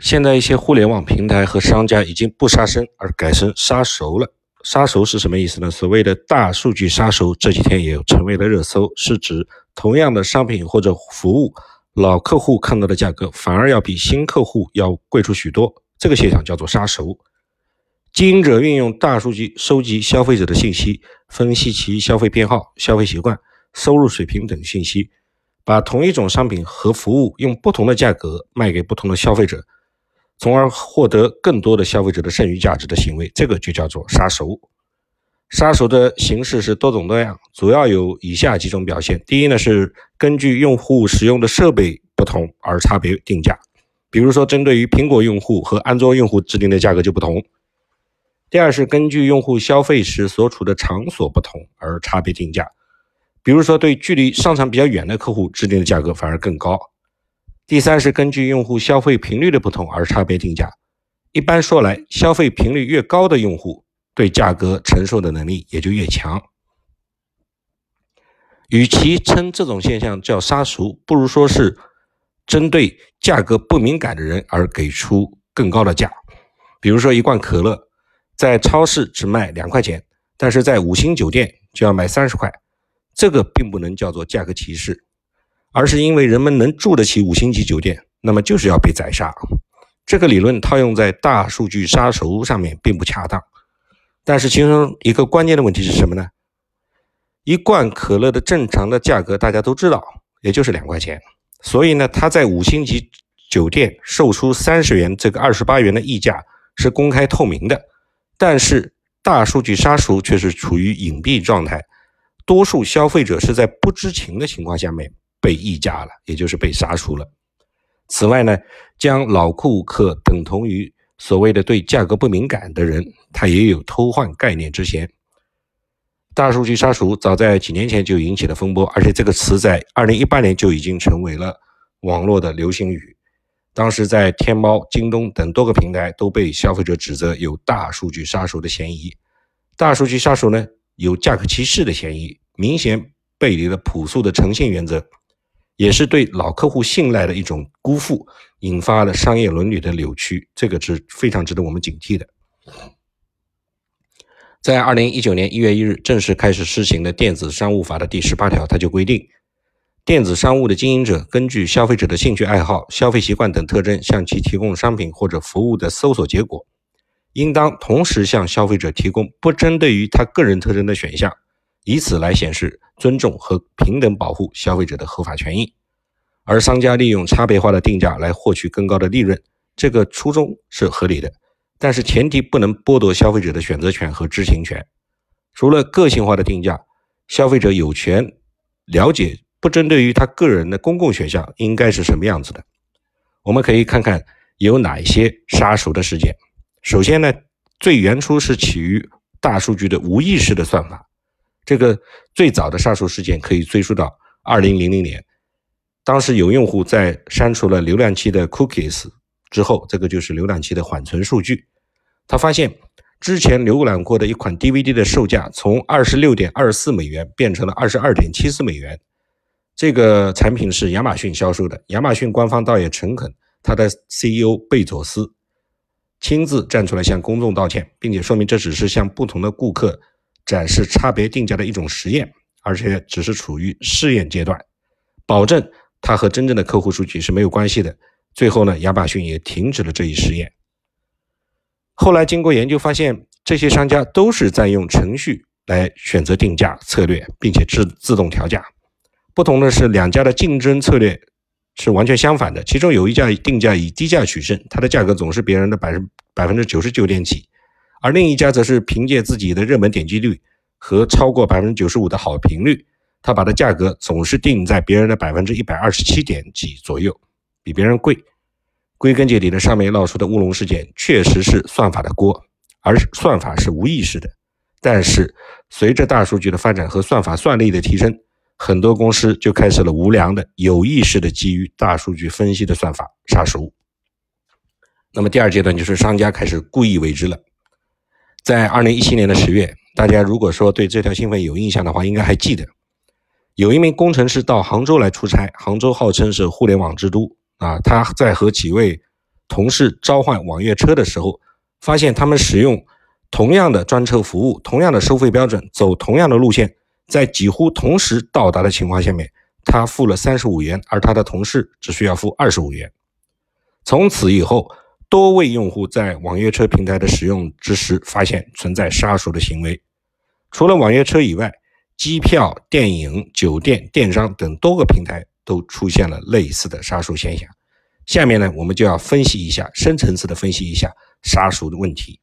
现在一些互联网平台和商家已经不杀生，而改成杀熟了。杀熟是什么意思呢？所谓的大数据杀熟，这几天也成为了热搜，是指同样的商品或者服务，老客户看到的价格反而要比新客户要贵出许多。这个现象叫做杀熟。经营者运用大数据收集消费者的信息，分析其消费偏好、消费习惯、收入水平等信息，把同一种商品和服务用不同的价格卖给不同的消费者。从而获得更多的消费者的剩余价值的行为，这个就叫做杀熟。杀熟的形式是多种多样，主要有以下几种表现：第一呢，是根据用户使用的设备不同而差别定价，比如说针对于苹果用户和安卓用户制定的价格就不同；第二是根据用户消费时所处的场所不同而差别定价，比如说对距离商场比较远的客户制定的价格反而更高。第三是根据用户消费频率的不同而差别定价。一般说来，消费频率越高的用户，对价格承受的能力也就越强。与其称这种现象叫杀熟，不如说是针对价格不敏感的人而给出更高的价。比如说，一罐可乐在超市只卖两块钱，但是在五星酒店就要卖三十块，这个并不能叫做价格歧视。而是因为人们能住得起五星级酒店，那么就是要被宰杀。这个理论套用在大数据杀熟上面并不恰当。但是其中一个关键的问题是什么呢？一罐可乐的正常的价格大家都知道，也就是两块钱。所以呢，它在五星级酒店售出三十元这个二十八元的溢价是公开透明的。但是大数据杀熟却是处于隐蔽状态，多数消费者是在不知情的情况下面。被溢价了，也就是被杀熟了。此外呢，将老顾客等同于所谓的对价格不敏感的人，他也有偷换概念之嫌。大数据杀熟早在几年前就引起了风波，而且这个词在二零一八年就已经成为了网络的流行语。当时在天猫、京东等多个平台都被消费者指责有大数据杀熟的嫌疑。大数据杀熟呢，有价格歧视的嫌疑，明显背离了朴素的诚信原则。也是对老客户信赖的一种辜负，引发了商业伦理的扭曲，这个是非常值得我们警惕的。在二零一九年一月一日正式开始施行的电子商务法的第十八条，它就规定，电子商务的经营者根据消费者的兴趣爱好、消费习惯等特征，向其提供商品或者服务的搜索结果，应当同时向消费者提供不针对于他个人特征的选项。以此来显示尊重和平等保护消费者的合法权益，而商家利用差别化的定价来获取更高的利润，这个初衷是合理的，但是前提不能剥夺消费者的选择权和知情权。除了个性化的定价，消费者有权了解不针对于他个人的公共选项应该是什么样子的。我们可以看看有哪些杀熟的事件。首先呢，最原初是起于大数据的无意识的算法。这个最早的杀熟事件可以追溯到二零零零年，当时有用户在删除了浏览器的 cookies 之后，这个就是浏览器的缓存数据，他发现之前浏览过的一款 DVD 的售价从二十六点二四美元变成了二十二点七四美元。这个产品是亚马逊销售的，亚马逊官方倒也诚恳，他的 CEO 贝佐斯亲自站出来向公众道歉，并且说明这只是向不同的顾客。展示差别定价的一种实验，而且只是处于试验阶段，保证它和真正的客户数据是没有关系的。最后呢，亚马逊也停止了这一实验。后来经过研究发现，这些商家都是在用程序来选择定价策略，并且自自动调价。不同的是，两家的竞争策略是完全相反的。其中有一家定价以低价取胜，它的价格总是别人的百分百分之九十九点几。而另一家则是凭借自己的热门点击率和超过百分之九十五的好评率，他把的价格总是定在别人的百分之一百二十七点几左右，比别人贵。归根结底的，上面闹出的乌龙事件确实是算法的锅，而算法是无意识的。但是随着大数据的发展和算法算力的提升，很多公司就开始了无良的、有意识的基于大数据分析的算法杀熟。那么第二阶段就是商家开始故意为之了。在二零一七年的十月，大家如果说对这条新闻有印象的话，应该还记得，有一名工程师到杭州来出差。杭州号称是互联网之都啊，他在和几位同事召唤网约车的时候，发现他们使用同样的专车服务、同样的收费标准、走同样的路线，在几乎同时到达的情况下面，他付了三十五元，而他的同事只需要付二十五元。从此以后，多位用户在网约车平台的使用之时，发现存在杀熟的行为。除了网约车以外，机票、电影、酒店、电商等多个平台都出现了类似的杀熟现象。下面呢，我们就要分析一下，深层次的分析一下杀熟的问题。